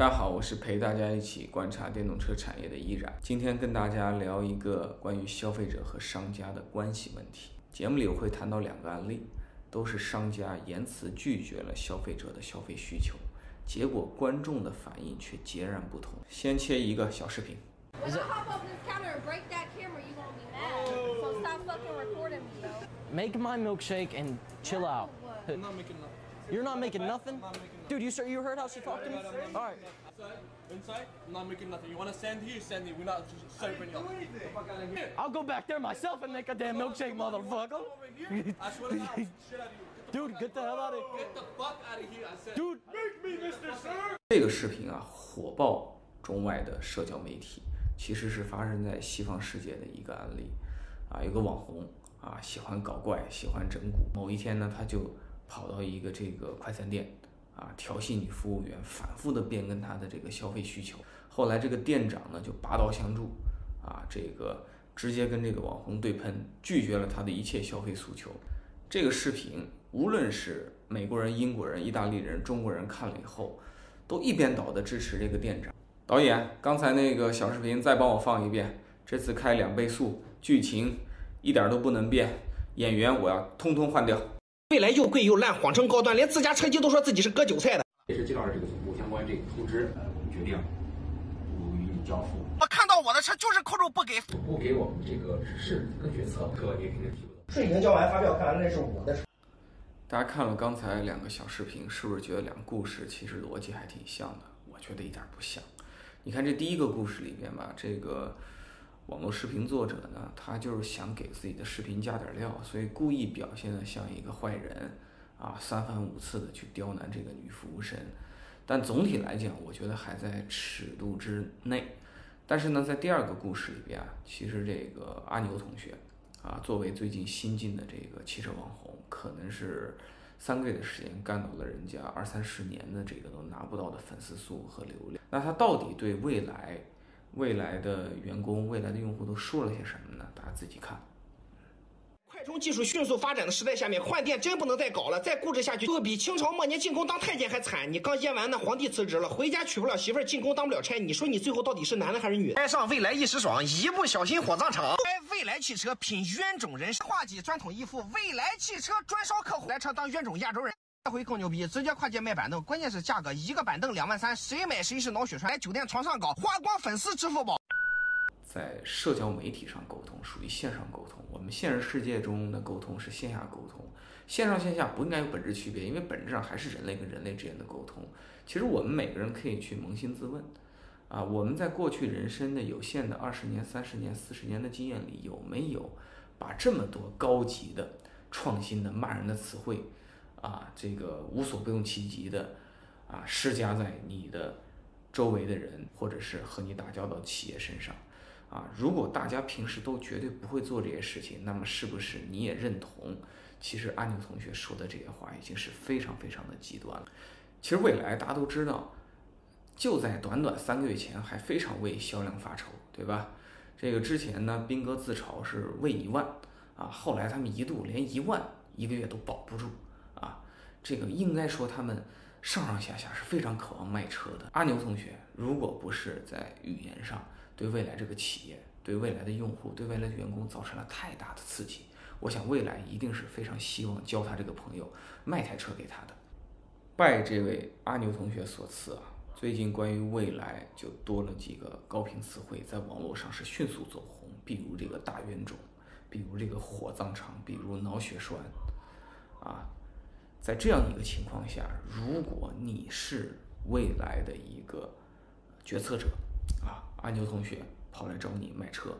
大家好我是陪大家一起观察电动车产业的依然。今天跟大家聊一个关于消费者和商家的关系问题。节目里我会谈到两个案例都是商家言辞拒绝了消费者的消费需求。结果观众的反应却截然不同。先切一个小视频。Makemy milkshake and chill out. I'm not making nothing. You're not making nothing? not making Dude, you sir, you heard how she talked to me? All right. Outside, inside, I'm not making nothing. You want to stand here, stand here. We're not just serving you. Get the fuck out of here. I'll go back there myself and make a damn milkshake, motherfucker. Over here. I swear to God, I'll shit out of you. Dude, get the hell out of here. Get the fuck out of here. I said. Dude, make me, Mr. Sir. 这个视频啊，火爆中外的社交媒体，其实是发生在西方世界的一个案例。啊，有个网红啊，喜欢搞怪，喜欢整蛊。某一天呢，他就 跑到一个这个快餐店，啊，调戏女服务员，反复的变更她的这个消费需求。后来这个店长呢，就拔刀相助，啊，这个直接跟这个网红对喷，拒绝了他的一切消费诉求。这个视频，无论是美国人、英国人、意大利人、中国人看了以后，都一边倒的支持这个店长。导演，刚才那个小视频再帮我放一遍，这次开两倍速，剧情一点都不能变，演员我要通通换掉。未来又贵又烂，谎称高端，连自家车机都说自己是割韭菜的。也是接到了这个总部相关这个通知，呃，我们决定不予以交付。我看到我的车就是扣住不给。总部给我们这个指示跟决策，这个也肯定提不到。税已经交完，发票看完，那是我的车。大家看了刚才两个小视频，是不是觉得两个故事其实逻辑还挺像的？我觉得一点不像。你看这第一个故事里面吧，这个网络视频作者呢，他就是想给自己的视频加点料，所以故意表现的像一个坏人，啊，三番五次的去刁难这个女服务生。但总体来讲，我觉得还在尺度之内。但是呢，在第二个故事里边啊，其实这个阿牛同学啊，作为最近新进的这个汽车网红，可能是三个月的时间干到了人家二三十年的这个都拿不到的粉丝数和流量。那他到底对未来、未来的员工、未来的用户都说了些什么呢？大家自己看。快充技术迅速发展的时代下面，换电真不能再搞了，再固执下去，会比清朝末年进宫当太监还惨。你刚腌完呢，皇帝辞职了，回家娶不了媳妇儿，进宫当不了差，你说你最后到底是男的还是女的？爱上未来一时爽，一不小心火葬场。开未来汽车品冤种人，跨级专统义父，未来汽车专烧客户，来车当冤种亚洲人。这回更牛逼，直接跨界卖板凳，关键是价格一个板凳两万三，谁买谁是脑血栓。来酒店床上搞，花光粉丝支付宝。在社交媒体上沟通属于线上沟通，我们现实世界中的沟通是线下沟通，线上线下不应该有本质区别，因为本质上还是人类跟人类之间的沟通。其实我们每个人可以去扪心自问，啊，我们在过去人生的有限的二十年、三十年、四十年的经验里，有没有把这么多高级的、创新的、骂人的词汇，啊，这个无所不用其极的，啊，施加在你的周围的人或者是和你打交道的企业身上？啊，如果大家平时都绝对不会做这些事情，那么是不是你也认同？其实阿牛同学说的这些话已经是非常非常的极端了。其实未来大家都知道，就在短短三个月前还非常为销量发愁，对吧？这个之前呢，斌哥自嘲是为一万啊，后来他们一度连一万一个月都保不住啊。这个应该说他们上上下下是非常渴望卖车的。阿牛同学，如果不是在语言上，对未来这个企业、对未来的用户、对未来的员工造成了太大的刺激，我想未来一定是非常希望教他这个朋友卖台车给他的。拜这位阿牛同学所赐啊，最近关于未来就多了几个高频词汇，在网络上是迅速走红，比如这个大冤种，比如这个火葬场，比如脑血栓，啊，在这样一个情况下，如果你是未来的一个决策者，啊，阿牛同学跑来找你卖车，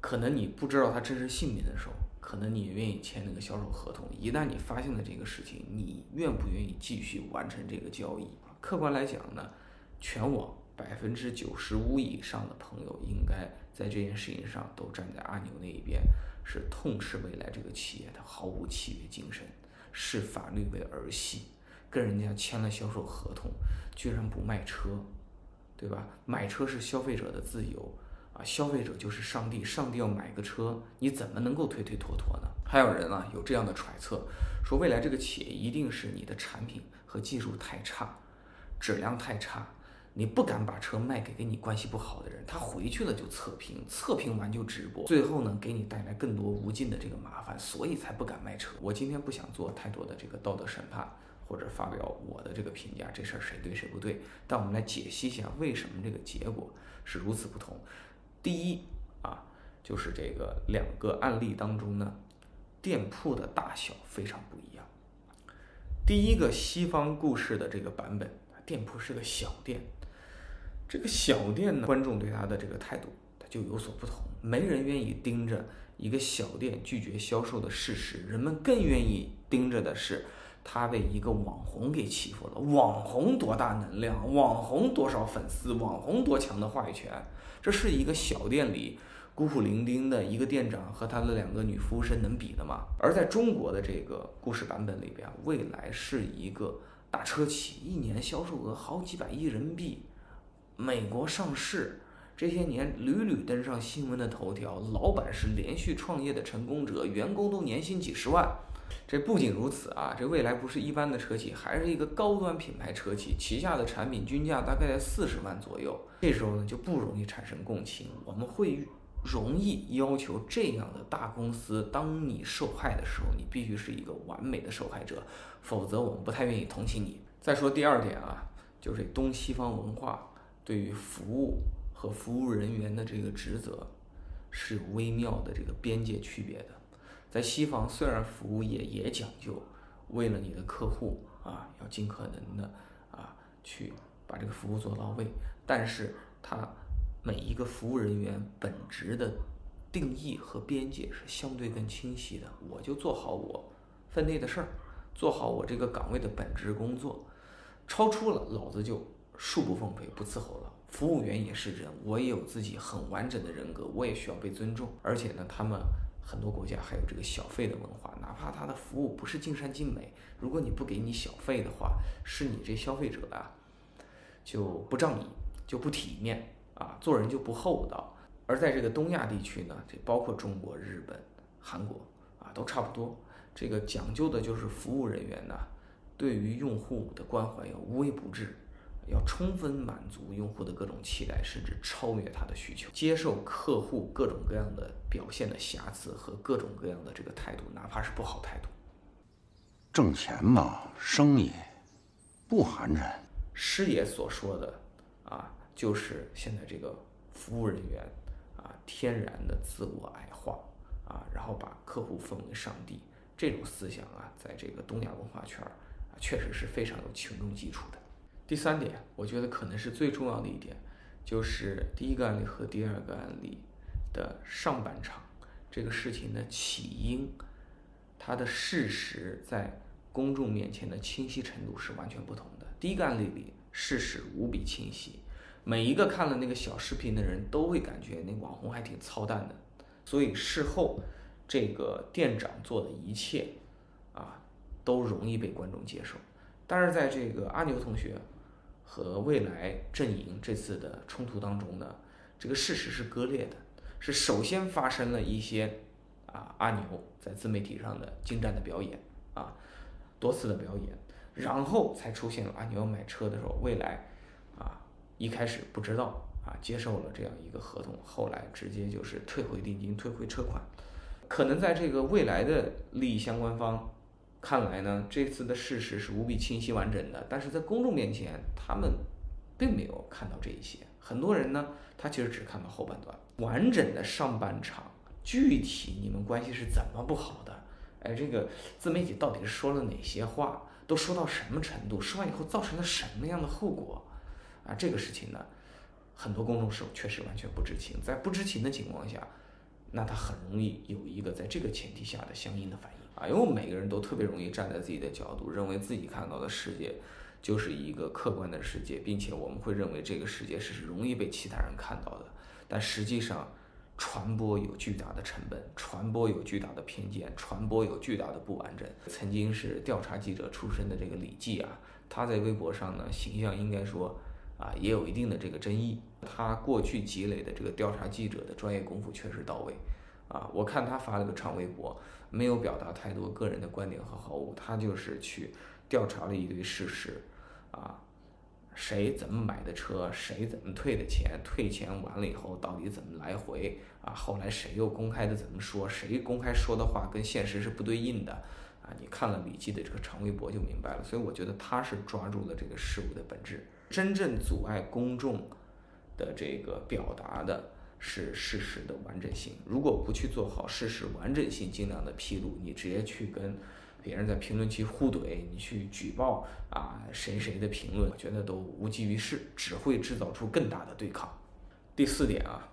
可能你不知道他真实姓名的时候，可能你愿意签那个销售合同。一旦你发现了这个事情，你愿不愿意继续完成这个交易？客观来讲呢，全网百分之九十五以上的朋友应该在这件事情上都站在阿牛那一边，是痛斥未来这个企业的毫无契约精神，视法律为儿戏，跟人家签了销售合同，居然不卖车。对吧？买车是消费者的自由啊，消费者就是上帝，上帝要买个车，你怎么能够推推拖拖呢？还有人啊有这样的揣测，说未来这个企业一定是你的产品和技术太差，质量太差，你不敢把车卖给跟你关系不好的人，他回去了就测评，测评完就直播，最后呢给你带来更多无尽的这个麻烦，所以才不敢卖车。我今天不想做太多的这个道德审判，或者发表我的这个评价，这事儿谁对谁不对，但我们来解析一下为什么这个结果是如此不同。第一啊，就是这个两个案例当中呢，店铺的大小非常不一样。第一个西方故事的这个版本，店铺是个小店。这个小店呢，观众对他的这个态度，他就有所不同。没人愿意盯着一个小店拒绝销售的事实，人们更愿意盯着的是他被一个网红给欺负了。网红多大能量？网红多少粉丝？网红多强的话语权？这是一个小店里孤苦伶仃的一个店长和他的两个女服务生能比的吗？而在中国的这个故事版本里边，蔚来是一个大车企，一年销售额好几百亿人民币。美国上市这些年屡屡登上新闻的头条，老板是连续创业的成功者，员工都年薪几十万。这不仅如此啊，这未来不是一般的车企，还是一个高端品牌车企，旗下的产品均价大概在四十万左右。这时候呢就不容易产生共情，我们会容易要求这样的大公司，当你受害的时候，你必须是一个完美的受害者，否则我们不太愿意同情你。再说第二点啊，就是东西方文化。对于服务和服务人员的这个职责，是有微妙的这个边界区别的。在西方，虽然服务业也讲究，为了你的客户啊，要尽可能的啊去把这个服务做到位，但是它每一个服务人员本职的定义和边界是相对更清晰的。我就做好我分内的事儿，做好我这个岗位的本职工作，超出了老子就。恕不奉陪，不伺候了。服务员也是人，我也有自己很完整的人格，我也需要被尊重。而且呢，他们很多国家还有这个小费的文化，哪怕他的服务不是尽善尽美，如果你不给你小费的话，是你这消费者啊就不仗义，就不体面啊，做人就不厚道。而在这个东亚地区呢，这包括中国、日本、韩国啊，都差不多。这个讲究的就是服务人员呢，对于用户的关怀要无微不至。要充分满足用户的各种期待，甚至超越他的需求，接受客户各种各样的表现的瑕疵和各种各样的这个态度，哪怕是不好态度。挣钱嘛，生意不寒碜。师爷所说的啊，就是现在这个服务人员啊，天然的自我矮化啊，然后把客户奉为上帝，这种思想啊，在这个东亚文化圈儿啊，确实是非常有群众基础的。第三点，我觉得可能是最重要的一点，就是第一个案例和第二个案例的上半场这个事情的起因，它的事实在公众面前的清晰程度是完全不同的。第一个案例里事实无比清晰，每一个看了那个小视频的人都会感觉那网红还挺操蛋的，所以事后这个店长做的一切啊都容易被观众接受。但是在这个阿牛同学。和未来阵营这次的冲突当中呢，这个事实是割裂的，是首先发生了一些啊阿牛在自媒体上的精湛的表演啊，多次的表演，然后才出现了阿牛买车的时候，未来啊一开始不知道啊接受了这样一个合同，后来直接就是退回定金、退回车款，可能在这个未来的利益相关方。看来呢，这次的事实是无比清晰完整的，但是在公众面前，他们并没有看到这一些。很多人呢，他其实只看到后半段，完整的上半场，具体你们关系是怎么不好的？哎，这个自媒体到底是说了哪些话？都说到什么程度？说完以后造成了什么样的后果？啊，这个事情呢，很多公众是确实完全不知情。在不知情的情况下，那他很容易有一个在这个前提下的相应的反应。啊，因为我们每个人都特别容易站在自己的角度，认为自己看到的世界就是一个客观的世界，并且我们会认为这个世界是容易被其他人看到的。但实际上，传播有巨大的成本，传播有巨大的偏见，传播有巨大的不完整。曾经是调查记者出身的这个李记啊，他在微博上呢形象应该说啊也有一定的这个争议。他过去积累的这个调查记者的专业功夫确实到位。啊，我看他发了个长微博，没有表达太多个人的观点和好恶，他就是去调查了一堆事实，啊，谁怎么买的车，谁怎么退的钱，退钱完了以后到底怎么来回啊？后来谁又公开的怎么说？谁公开说的话跟现实是不对应的啊？你看了李记的这个长微博就明白了。所以我觉得他是抓住了这个事物的本质，真正阻碍公众的这个表达的是事实的完整性。如果不去做好事实完整性尽量的披露，你直接去跟。别人在评论区互怼，你去举报啊谁谁的评论，我觉得都无济于事，只会制造出更大的对抗。第四点啊，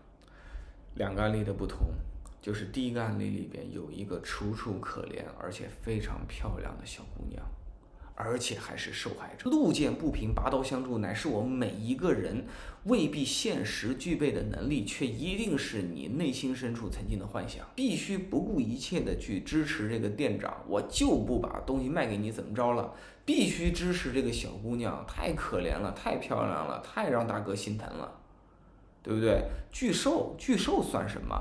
两个案例的不同，就是第一个案例里边有一个楚楚可怜而且非常漂亮的小姑娘。而且还是受害者。路见不平，拔刀相助，乃是我们每一个人未必现实具备的能力，却一定是你内心深处曾经的幻想。必须不顾一切的去支持这个店长，我就不把东西卖给你，怎么着了？必须支持这个小姑娘，太可怜了，太漂亮了，太让大哥心疼了，对不对？拒售，拒售算什么？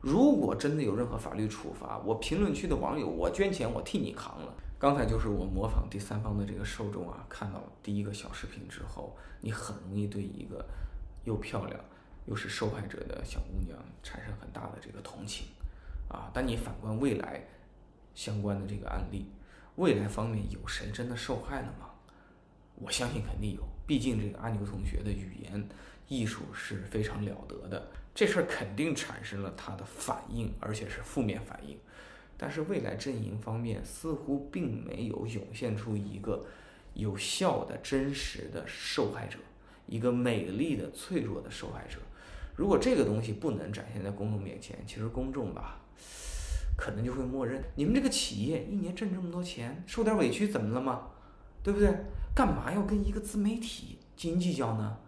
如果真的有任何法律处罚，我评论区的网友，我捐钱，我替你扛了。刚才就是我模仿第三方的这个受众啊，看到第一个小视频之后，你很容易对一个又漂亮又是受害者的小姑娘产生很大的这个同情啊。但你反观未来相关的这个案例，未来方面有谁真的受害了吗？我相信肯定有，毕竟这个阿牛同学的语言艺术是非常了得的，这事儿肯定产生了他的反应，而且是负面反应。但是未来阵营方面似乎并没有涌现出一个有效的、真实的受害者，一个美丽的、脆弱的受害者。如果这个东西不能展现在公众面前，其实公众吧，可能就会默认你们这个企业一年挣这么多钱，受点委屈怎么了吗？对不对？干嘛要跟一个自媒体斤斤计较呢？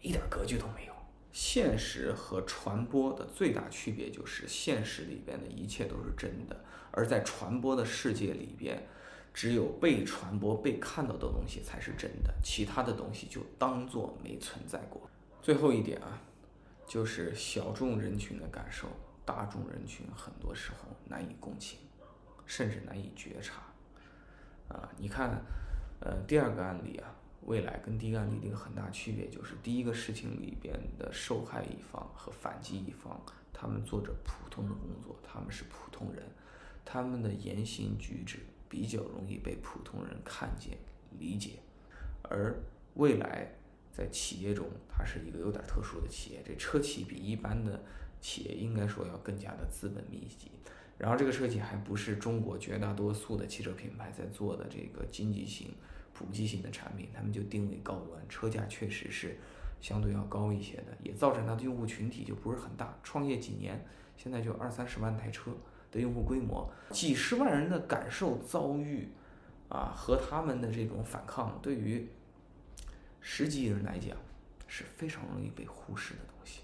一点格局都没有。现实和传播的最大区别就是，现实里边的一切都是真的，而在传播的世界里边，只有被传播、被看到的东西才是真的，其他的东西就当做没存在过。最后一点啊，就是小众人群的感受，大众人群很多时候难以共情，甚至难以觉察。啊，你看，呃，第二个案例啊。未来跟第一个案例的一个很大区别就是，第一个事情里边的受害一方和反击一方，他们做着普通的工作，他们是普通人，他们的言行举止比较容易被普通人看见、理解。而未来在企业中，它是一个有点特殊的企业，这车企比一般的企业应该说要更加的资本密集。然后这个车企还不是中国绝大多数的汽车品牌在做的这个经济型。普及型的产品，他们就定位高端，车价确实是相对要高一些的，也造成它的用户群体就不是很大。创业几年，现在就二三十万台车的用户规模，几十万人的感受遭遇啊，和他们的这种反抗，对于十几亿人来讲是非常容易被忽视的东西。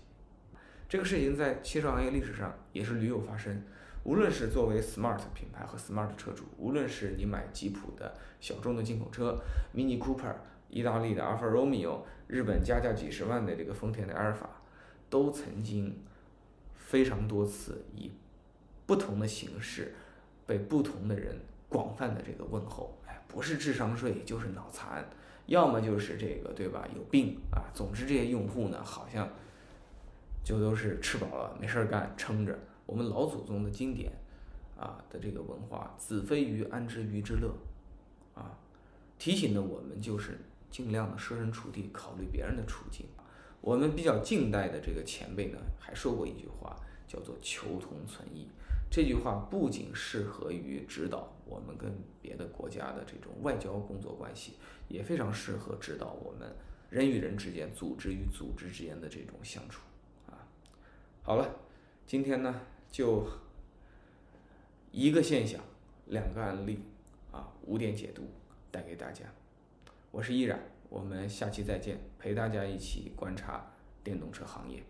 这个事情在汽车行业历史上也是屡有发生。无论是作为 smart 品牌和 smart 车主，无论是你买吉普的小众的进口车，Mini Cooper、意大利的 Alfa Romeo、日本加价几十万的这个丰田的阿尔法，都曾经非常多次以不同的形式被不同的人广泛的这个问候。哎，不是智商税就是脑残，要么就是这个对吧？有病啊！总之这些用户呢，好像就都是吃饱了没事儿干，撑着。我们老祖宗的经典，啊的这个文化，子非鱼，安知鱼之乐，啊，提醒的我们就是尽量的设身处地考虑别人的处境。我们比较近代的这个前辈呢，还说过一句话，叫做求同存异。这句话不仅适合于指导我们跟别的国家的这种外交工作关系，也非常适合指导我们人与人之间、组织与组织之间的这种相处。啊，好了，今天呢。就一个现象，两个案例，啊，五点解读带给大家。我是依然，我们下期再见，陪大家一起观察电动车行业。